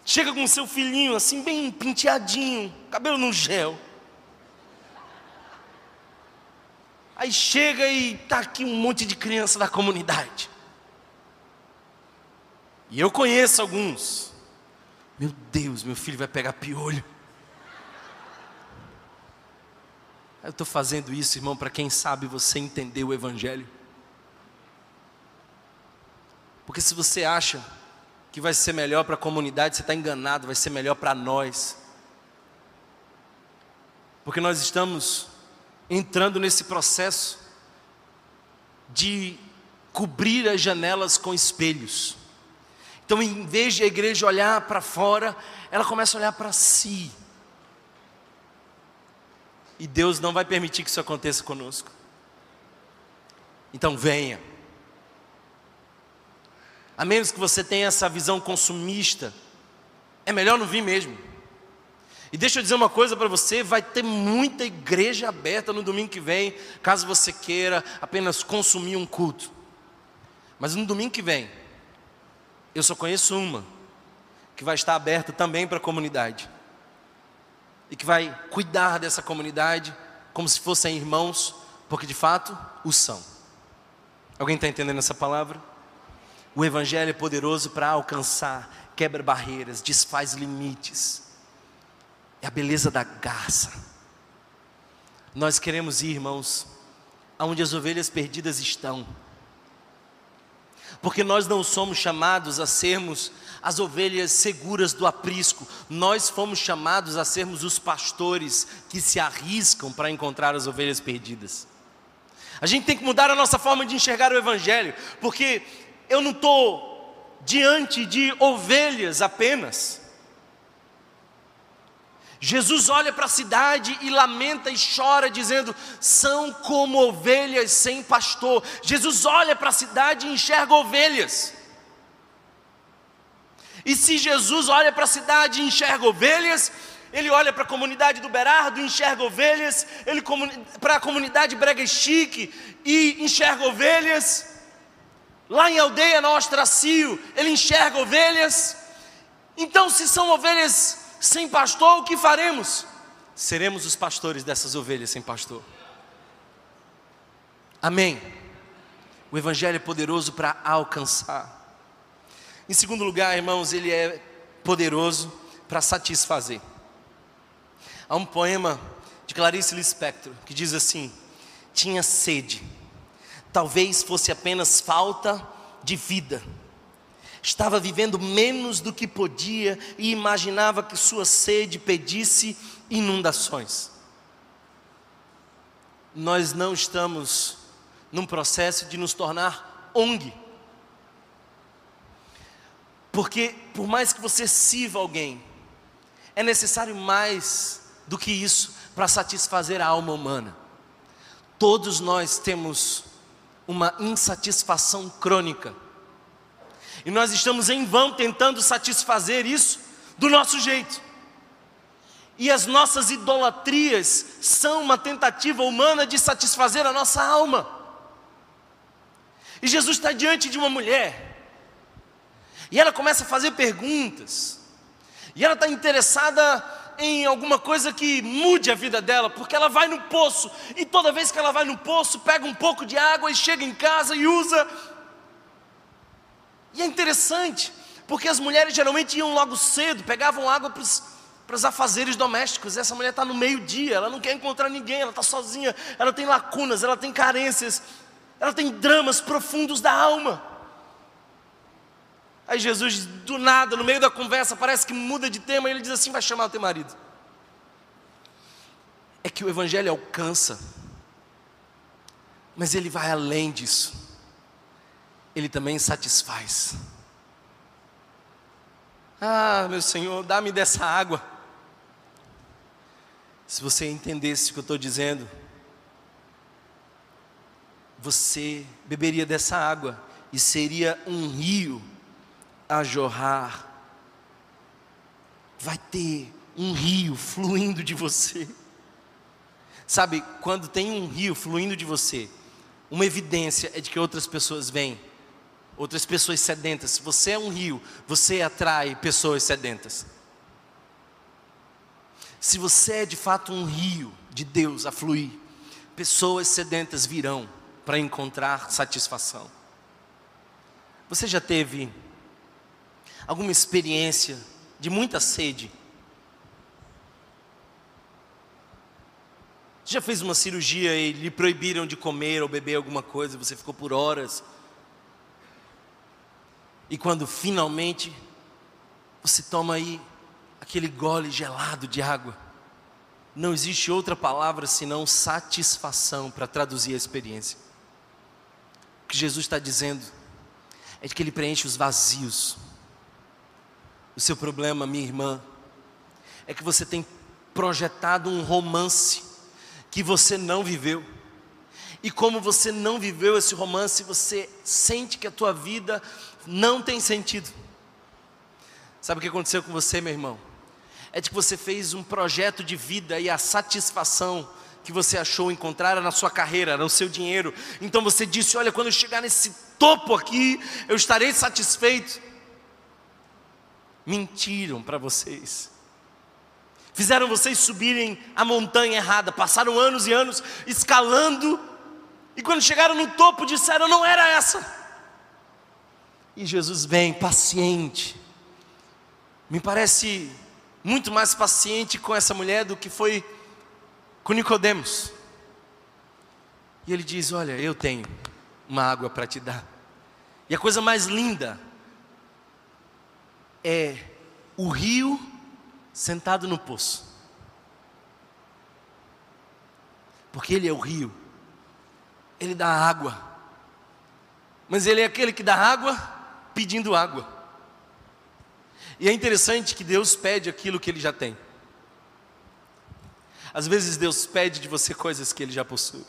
Chega com seu filhinho assim, bem penteadinho, cabelo no gel. Aí chega e tá aqui um monte de criança da comunidade. E eu conheço alguns. Meu Deus, meu filho vai pegar piolho. Eu estou fazendo isso, irmão, para quem sabe você entender o Evangelho. Porque se você acha que vai ser melhor para a comunidade, você está enganado, vai ser melhor para nós. Porque nós estamos entrando nesse processo de cobrir as janelas com espelhos. Então, em vez de a igreja olhar para fora, ela começa a olhar para si. E Deus não vai permitir que isso aconteça conosco. Então, venha. A menos que você tenha essa visão consumista, é melhor não vir mesmo. E deixa eu dizer uma coisa para você: vai ter muita igreja aberta no domingo que vem, caso você queira apenas consumir um culto. Mas no domingo que vem, eu só conheço uma que vai estar aberta também para a comunidade e que vai cuidar dessa comunidade como se fossem irmãos, porque de fato o são. Alguém está entendendo essa palavra? O Evangelho é poderoso para alcançar, quebra barreiras, desfaz limites. É a beleza da garça. Nós queremos ir, irmãos, aonde as ovelhas perdidas estão porque nós não somos chamados a sermos as ovelhas seguras do aprisco, nós fomos chamados a sermos os pastores que se arriscam para encontrar as ovelhas perdidas. A gente tem que mudar a nossa forma de enxergar o Evangelho, porque eu não estou diante de ovelhas apenas, Jesus olha para a cidade e lamenta e chora, dizendo: são como ovelhas sem pastor. Jesus olha para a cidade e enxerga ovelhas. E se Jesus olha para a cidade e enxerga ovelhas, ele olha para a comunidade do Berardo e enxerga ovelhas, ele para a comunidade Brega Chique e enxerga ovelhas. Lá em aldeia na Ostracio, ele enxerga ovelhas. Então, se são ovelhas sem pastor, o que faremos? Seremos os pastores dessas ovelhas sem pastor. Amém. O Evangelho é poderoso para alcançar. Em segundo lugar, irmãos, ele é poderoso para satisfazer. Há um poema de Clarice Lispector que diz assim: Tinha sede, talvez fosse apenas falta de vida. Estava vivendo menos do que podia e imaginava que sua sede pedisse inundações. Nós não estamos num processo de nos tornar ONG. Porque, por mais que você sirva alguém, é necessário mais do que isso para satisfazer a alma humana. Todos nós temos uma insatisfação crônica. E nós estamos em vão tentando satisfazer isso do nosso jeito. E as nossas idolatrias são uma tentativa humana de satisfazer a nossa alma. E Jesus está diante de uma mulher, e ela começa a fazer perguntas, e ela está interessada em alguma coisa que mude a vida dela, porque ela vai no poço, e toda vez que ela vai no poço, pega um pouco de água e chega em casa e usa. E é interessante, porque as mulheres geralmente iam logo cedo, pegavam água para os afazeres domésticos. Essa mulher está no meio-dia, ela não quer encontrar ninguém, ela está sozinha, ela tem lacunas, ela tem carências, ela tem dramas profundos da alma. Aí Jesus, do nada, no meio da conversa, parece que muda de tema e ele diz assim: vai chamar o teu marido. É que o Evangelho alcança, mas ele vai além disso, ele também satisfaz. Ah, meu Senhor, dá-me dessa água. Se você entendesse o que eu estou dizendo, você beberia dessa água e seria um rio a jorrar. Vai ter um rio fluindo de você. Sabe, quando tem um rio fluindo de você, uma evidência é de que outras pessoas vêm, outras pessoas sedentas. Se você é um rio, você atrai pessoas sedentas. Se você é de fato um rio de Deus a fluir, pessoas sedentas virão para encontrar satisfação. Você já teve alguma experiência de muita sede? Já fez uma cirurgia e lhe proibiram de comer ou beber alguma coisa, você ficou por horas. E quando finalmente você toma aí aquele gole gelado de água, não existe outra palavra senão satisfação para traduzir a experiência. O que Jesus está dizendo é que Ele preenche os vazios o seu problema, minha irmã, é que você tem projetado um romance que você não viveu. E como você não viveu esse romance, você sente que a tua vida não tem sentido. Sabe o que aconteceu com você, meu irmão? É de que você fez um projeto de vida e a satisfação que você achou encontrar era na sua carreira, era no seu dinheiro. Então você disse: Olha, quando eu chegar nesse topo aqui, eu estarei satisfeito mentiram para vocês. Fizeram vocês subirem a montanha errada, passaram anos e anos escalando, e quando chegaram no topo disseram: não era essa. E Jesus vem paciente, me parece muito mais paciente com essa mulher do que foi com Nicodemos. E ele diz: Olha, eu tenho uma água para te dar. E a coisa mais linda é o rio sentado no poço. Porque ele é o rio, ele dá água, mas ele é aquele que dá água pedindo água. E é interessante que Deus pede aquilo que ele já tem. Às vezes Deus pede de você coisas que ele já possui.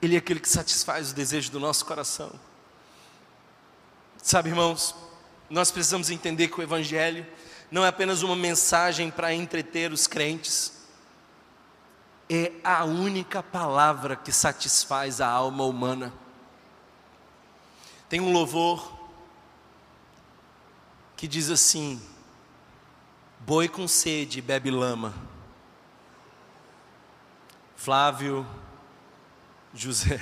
Ele é aquele que satisfaz o desejo do nosso coração. Sabe, irmãos, nós precisamos entender que o Evangelho não é apenas uma mensagem para entreter os crentes, é a única palavra que satisfaz a alma humana. Tem um louvor que diz assim: Boi com sede bebe lama. Flávio José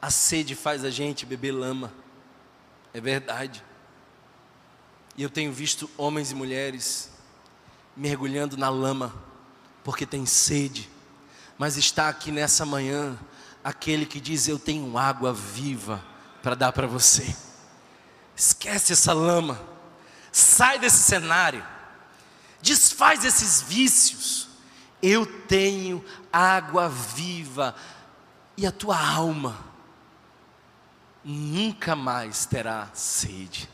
a sede faz a gente beber lama. É verdade. E eu tenho visto homens e mulheres mergulhando na lama, porque tem sede, mas está aqui nessa manhã aquele que diz: Eu tenho água viva para dar para você. Esquece essa lama, sai desse cenário, desfaz esses vícios. Eu tenho água viva e a tua alma nunca mais terá sede.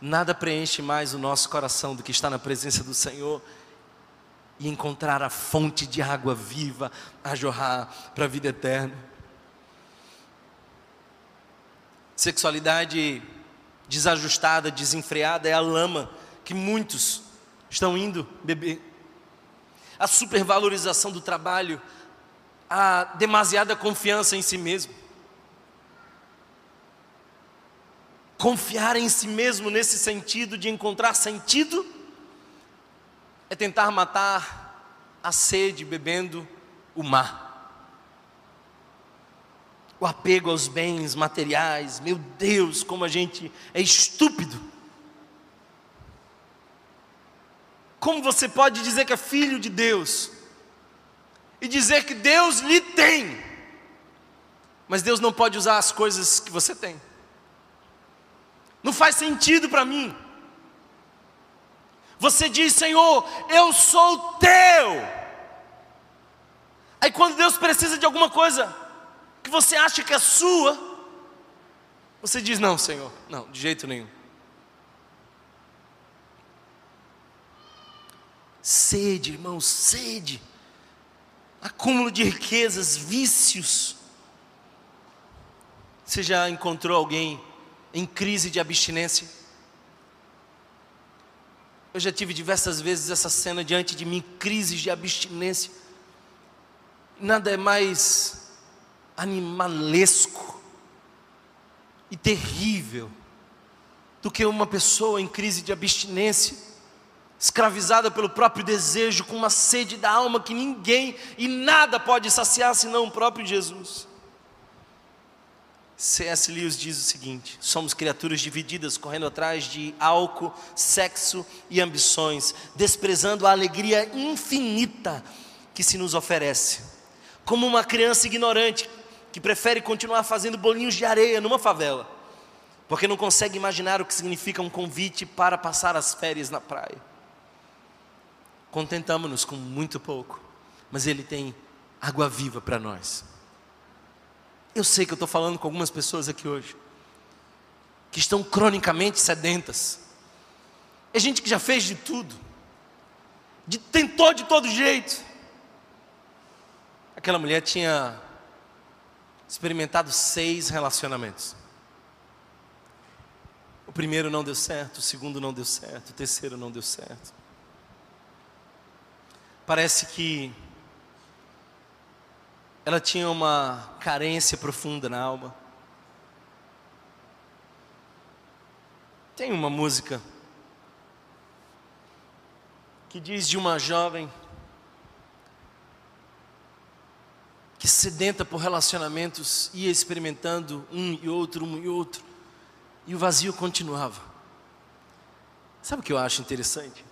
Nada preenche mais o nosso coração do que estar na presença do Senhor e encontrar a fonte de água viva a jorrar para a vida eterna. Sexualidade desajustada, desenfreada é a lama que muitos estão indo beber. A supervalorização do trabalho, a demasiada confiança em si mesmo. Confiar em si mesmo nesse sentido de encontrar sentido é tentar matar a sede bebendo o mar. O apego aos bens materiais, meu Deus, como a gente é estúpido. Como você pode dizer que é filho de Deus e dizer que Deus lhe tem, mas Deus não pode usar as coisas que você tem? Não faz sentido para mim. Você diz, Senhor, eu sou teu. Aí quando Deus precisa de alguma coisa que você acha que é sua, você diz, não, Senhor, não, de jeito nenhum. Sede, irmão, sede. Acúmulo de riquezas, vícios. Você já encontrou alguém em crise de abstinência? Eu já tive diversas vezes essa cena diante de mim, crises de abstinência. Nada é mais animalesco e terrível do que uma pessoa em crise de abstinência, escravizada pelo próprio desejo, com uma sede da alma que ninguém e nada pode saciar senão o próprio Jesus. C.S. Lewis diz o seguinte: somos criaturas divididas, correndo atrás de álcool, sexo e ambições, desprezando a alegria infinita que se nos oferece. Como uma criança ignorante que prefere continuar fazendo bolinhos de areia numa favela, porque não consegue imaginar o que significa um convite para passar as férias na praia. Contentamos-nos com muito pouco, mas Ele tem água viva para nós. Eu sei que eu estou falando com algumas pessoas aqui hoje, que estão cronicamente sedentas. É gente que já fez de tudo, de, tentou de todo jeito. Aquela mulher tinha experimentado seis relacionamentos. O primeiro não deu certo, o segundo não deu certo, o terceiro não deu certo. Parece que ela tinha uma carência profunda na alma. Tem uma música que diz de uma jovem que sedenta por relacionamentos ia experimentando um e outro, um e outro, e o vazio continuava. Sabe o que eu acho interessante?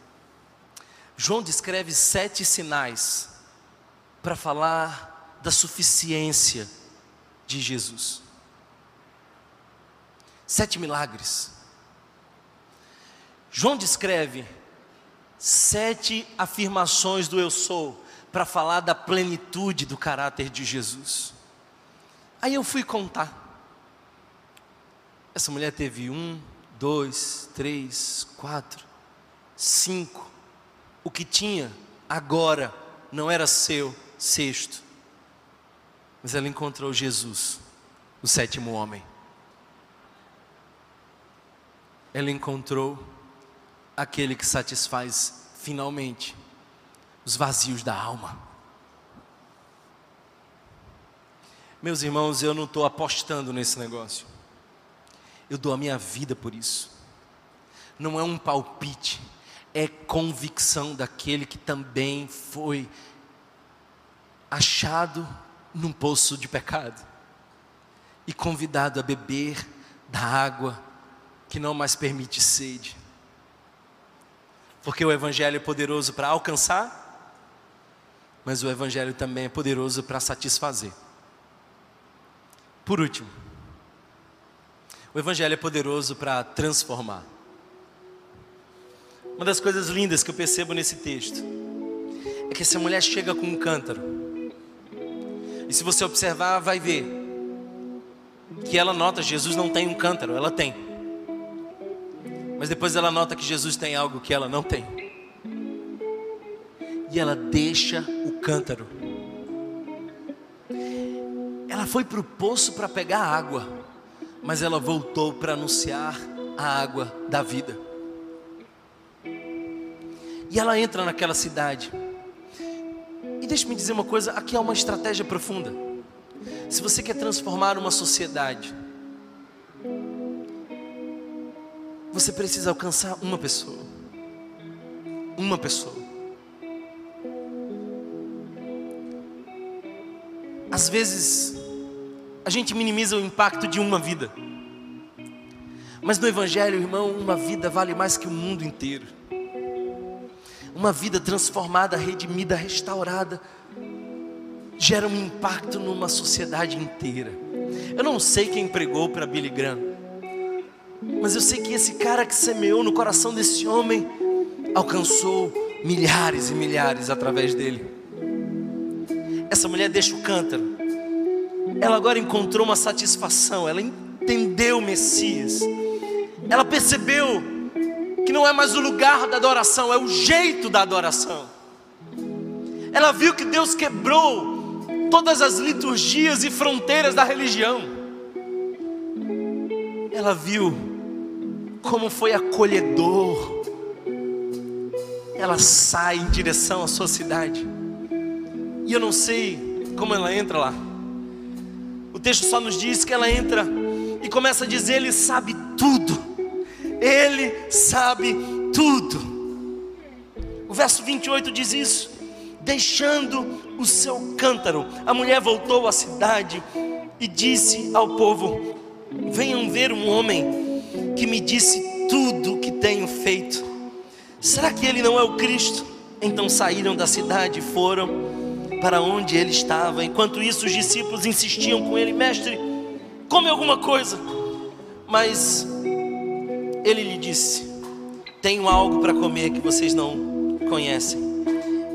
João descreve sete sinais para falar da suficiência de Jesus. Sete milagres. João descreve sete afirmações do eu sou para falar da plenitude do caráter de Jesus. Aí eu fui contar. Essa mulher teve um, dois, três, quatro, cinco. O que tinha agora não era seu, sexto. Mas ela encontrou Jesus, o sétimo homem. Ela encontrou aquele que satisfaz finalmente os vazios da alma. Meus irmãos, eu não estou apostando nesse negócio. Eu dou a minha vida por isso. Não é um palpite, é convicção daquele que também foi achado num poço de pecado e convidado a beber da água que não mais permite sede. Porque o Evangelho é poderoso para alcançar mas o Evangelho também é poderoso para satisfazer. Por último, o Evangelho é poderoso para transformar. Uma das coisas lindas que eu percebo nesse texto é que essa mulher chega com um cântaro. E se você observar, vai ver que ela nota Jesus não tem um cântaro, ela tem. Mas depois ela nota que Jesus tem algo que ela não tem. E ela deixa o cântaro. Ela foi para o poço para pegar água, mas ela voltou para anunciar a água da vida. E ela entra naquela cidade. E deixe-me dizer uma coisa: aqui há uma estratégia profunda. Se você quer transformar uma sociedade, você precisa alcançar uma pessoa. Uma pessoa. Às vezes, a gente minimiza o impacto de uma vida. Mas no Evangelho, irmão, uma vida vale mais que o mundo inteiro. Uma vida transformada, redimida, restaurada, gera um impacto numa sociedade inteira. Eu não sei quem pregou para Billy Graham, mas eu sei que esse cara que semeou no coração desse homem alcançou milhares e milhares através dele. Essa mulher deixa o cântaro. Ela agora encontrou uma satisfação, ela entendeu o Messias. Ela percebeu que não é mais o lugar da adoração, é o jeito da adoração. Ela viu que Deus quebrou todas as liturgias e fronteiras da religião. Ela viu como foi acolhedor. Ela sai em direção à sua cidade. E eu não sei como ela entra lá. O texto só nos diz que ela entra e começa a dizer: Ele sabe tudo. Ele sabe tudo. O verso 28 diz isso. Deixando o seu cântaro, a mulher voltou à cidade e disse ao povo: Venham ver um homem que me disse tudo o que tenho feito. Será que ele não é o Cristo? Então saíram da cidade e foram para onde ele estava. Enquanto isso, os discípulos insistiam com ele: Mestre, come alguma coisa. Mas ele lhe disse: Tenho algo para comer que vocês não conhecem.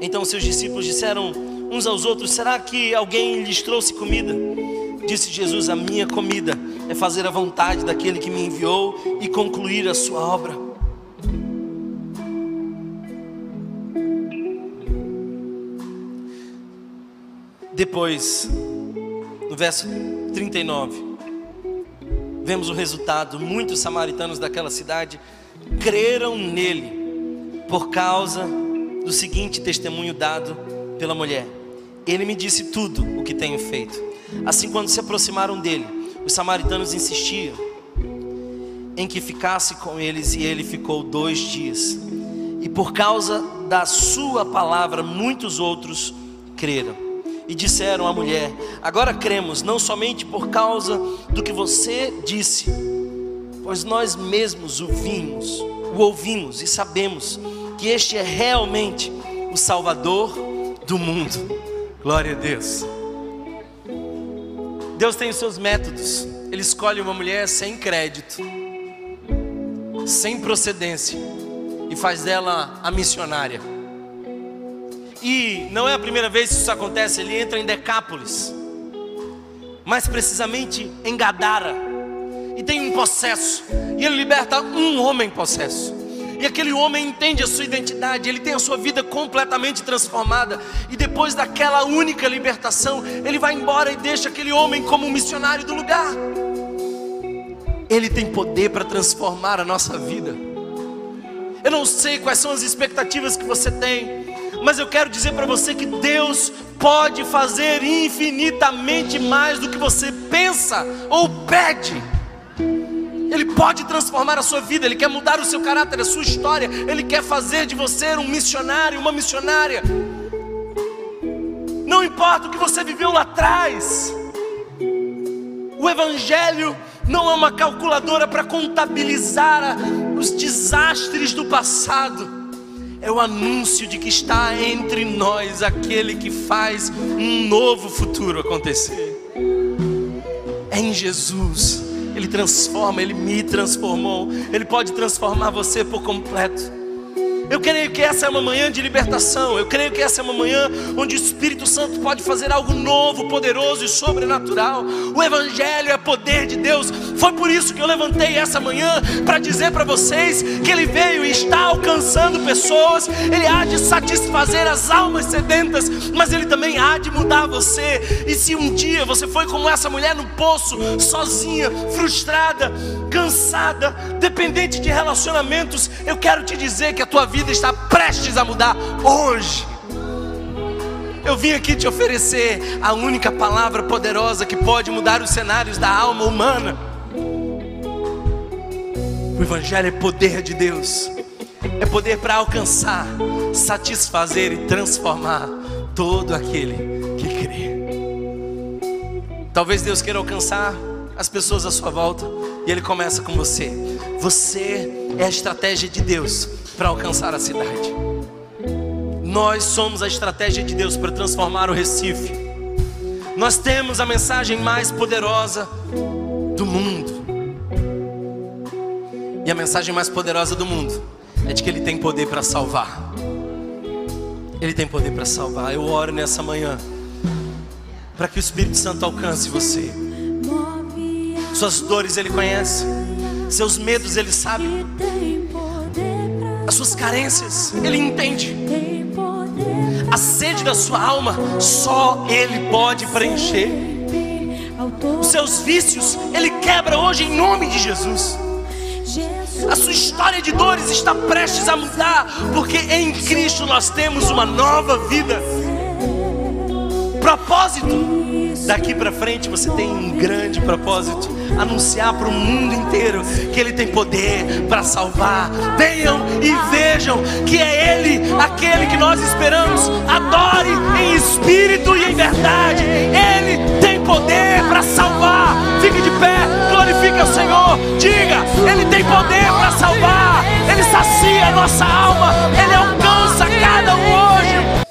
Então seus discípulos disseram uns aos outros: Será que alguém lhes trouxe comida? Disse Jesus: A minha comida é fazer a vontade daquele que me enviou e concluir a sua obra. Depois, no verso 39, vemos o resultado. Muitos samaritanos daquela cidade creram nele por causa do seguinte testemunho dado pela mulher: Ele me disse tudo o que tenho feito. Assim, quando se aproximaram dele, os samaritanos insistiam em que ficasse com eles, e ele ficou dois dias. E por causa da sua palavra, muitos outros creram e disseram à mulher: Agora cremos, não somente por causa do que você disse, pois nós mesmos o vimos, o ouvimos e sabemos que este é realmente o Salvador do mundo. Glória a Deus. Deus tem os seus métodos. Ele escolhe uma mulher sem crédito, sem procedência, e faz dela a missionária. E não é a primeira vez que isso acontece, ele entra em Decápolis, mais precisamente em Gadara, e tem um possesso, e ele liberta um homem possesso. E aquele homem entende a sua identidade, ele tem a sua vida completamente transformada. E depois daquela única libertação, ele vai embora e deixa aquele homem como um missionário do lugar. Ele tem poder para transformar a nossa vida. Eu não sei quais são as expectativas que você tem, mas eu quero dizer para você que Deus pode fazer infinitamente mais do que você pensa ou pede. Ele pode transformar a sua vida, Ele quer mudar o seu caráter, a sua história, Ele quer fazer de você um missionário, uma missionária. Não importa o que você viveu lá atrás, o Evangelho não é uma calculadora para contabilizar os desastres do passado é o anúncio de que está entre nós aquele que faz um novo futuro acontecer. É em Jesus. Ele transforma, ele me transformou. Ele pode transformar você por completo. Eu creio que essa é uma manhã de libertação. Eu creio que essa é uma manhã onde o Espírito Santo pode fazer algo novo, poderoso e sobrenatural. O Evangelho é poder de Deus. Foi por isso que eu levantei essa manhã para dizer para vocês que Ele veio e está alcançando pessoas. Ele há de satisfazer as almas sedentas, mas Ele também há de mudar você. E se um dia você foi como essa mulher no poço, sozinha, frustrada, cansada, dependente de relacionamentos, eu quero te dizer que a tua vida vida está prestes a mudar hoje. Eu vim aqui te oferecer a única palavra poderosa que pode mudar os cenários da alma humana. O Evangelho é poder de Deus, é poder para alcançar, satisfazer e transformar todo aquele que crê. Talvez Deus queira alcançar as pessoas à sua volta e Ele começa com você. Você é a estratégia de Deus para alcançar a cidade. Nós somos a estratégia de Deus para transformar o Recife. Nós temos a mensagem mais poderosa do mundo. E a mensagem mais poderosa do mundo é de que Ele tem poder para salvar. Ele tem poder para salvar. Eu oro nessa manhã para que o Espírito Santo alcance você. Suas dores Ele conhece, seus medos Ele sabe as suas carências, Ele entende. A sede da sua alma, só Ele pode preencher. Os seus vícios, Ele quebra hoje em nome de Jesus. A sua história de dores está prestes a mudar, porque em Cristo nós temos uma nova vida. Propósito. Daqui para frente você tem um grande propósito anunciar para o mundo inteiro que Ele tem poder para salvar. Venham e vejam que é Ele aquele que nós esperamos. Adore em espírito e em verdade. Ele tem poder para salvar. Fique de pé, glorifique o Senhor. Diga: Ele tem poder para salvar. Ele sacia a nossa alma. Ele alcança cada um.